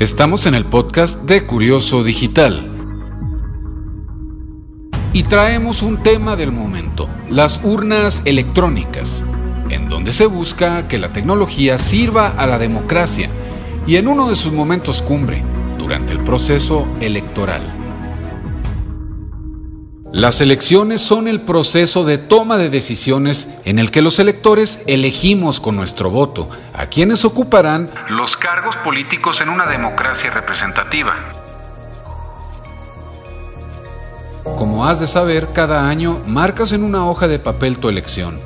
Estamos en el podcast de Curioso Digital. Y traemos un tema del momento, las urnas electrónicas, en donde se busca que la tecnología sirva a la democracia y en uno de sus momentos cumbre, durante el proceso electoral. Las elecciones son el proceso de toma de decisiones en el que los electores elegimos con nuestro voto a quienes ocuparán los cargos políticos en una democracia representativa. Como has de saber, cada año marcas en una hoja de papel tu elección.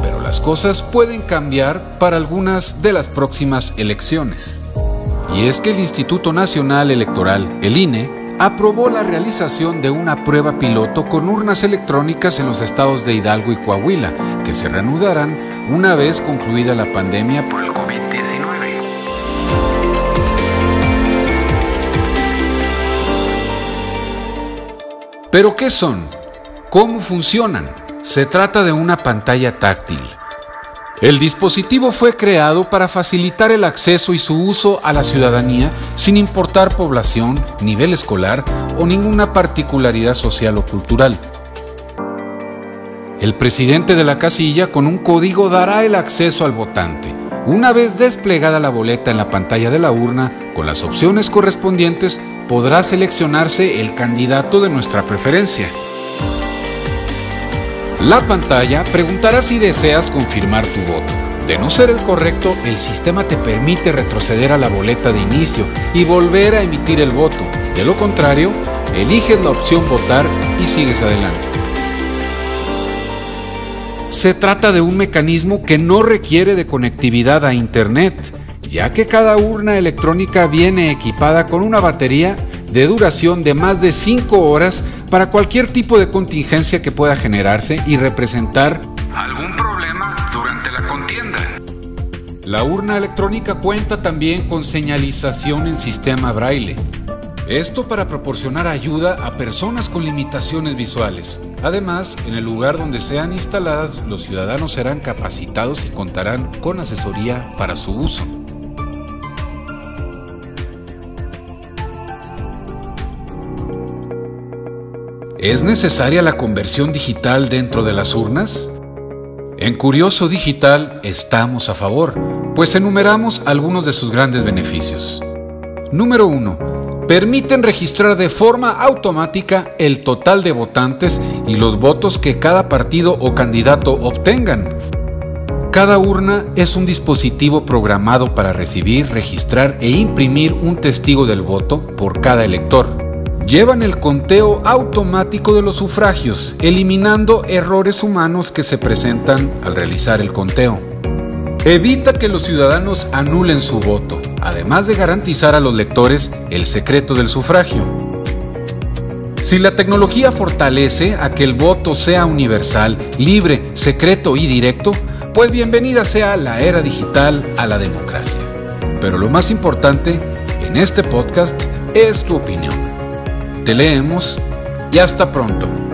Pero las cosas pueden cambiar para algunas de las próximas elecciones. Y es que el Instituto Nacional Electoral, el INE, aprobó la realización de una prueba piloto con urnas electrónicas en los estados de Hidalgo y Coahuila, que se reanudarán una vez concluida la pandemia por el COVID-19. ¿Pero qué son? ¿Cómo funcionan? Se trata de una pantalla táctil el dispositivo fue creado para facilitar el acceso y su uso a la ciudadanía sin importar población, nivel escolar o ninguna particularidad social o cultural. El presidente de la casilla con un código dará el acceso al votante. Una vez desplegada la boleta en la pantalla de la urna, con las opciones correspondientes podrá seleccionarse el candidato de nuestra preferencia. La pantalla preguntará si deseas confirmar tu voto. De no ser el correcto, el sistema te permite retroceder a la boleta de inicio y volver a emitir el voto. De lo contrario, eliges la opción votar y sigues adelante. Se trata de un mecanismo que no requiere de conectividad a Internet, ya que cada urna electrónica viene equipada con una batería de duración de más de 5 horas para cualquier tipo de contingencia que pueda generarse y representar algún problema durante la contienda. La urna electrónica cuenta también con señalización en sistema braille. Esto para proporcionar ayuda a personas con limitaciones visuales. Además, en el lugar donde sean instaladas, los ciudadanos serán capacitados y contarán con asesoría para su uso. ¿Es necesaria la conversión digital dentro de las urnas? En Curioso Digital estamos a favor, pues enumeramos algunos de sus grandes beneficios. Número 1. Permiten registrar de forma automática el total de votantes y los votos que cada partido o candidato obtengan. Cada urna es un dispositivo programado para recibir, registrar e imprimir un testigo del voto por cada elector llevan el conteo automático de los sufragios, eliminando errores humanos que se presentan al realizar el conteo. Evita que los ciudadanos anulen su voto, además de garantizar a los lectores el secreto del sufragio. Si la tecnología fortalece a que el voto sea universal, libre, secreto y directo, pues bienvenida sea la era digital a la democracia. Pero lo más importante en este podcast es tu opinión. Te leemos y hasta pronto.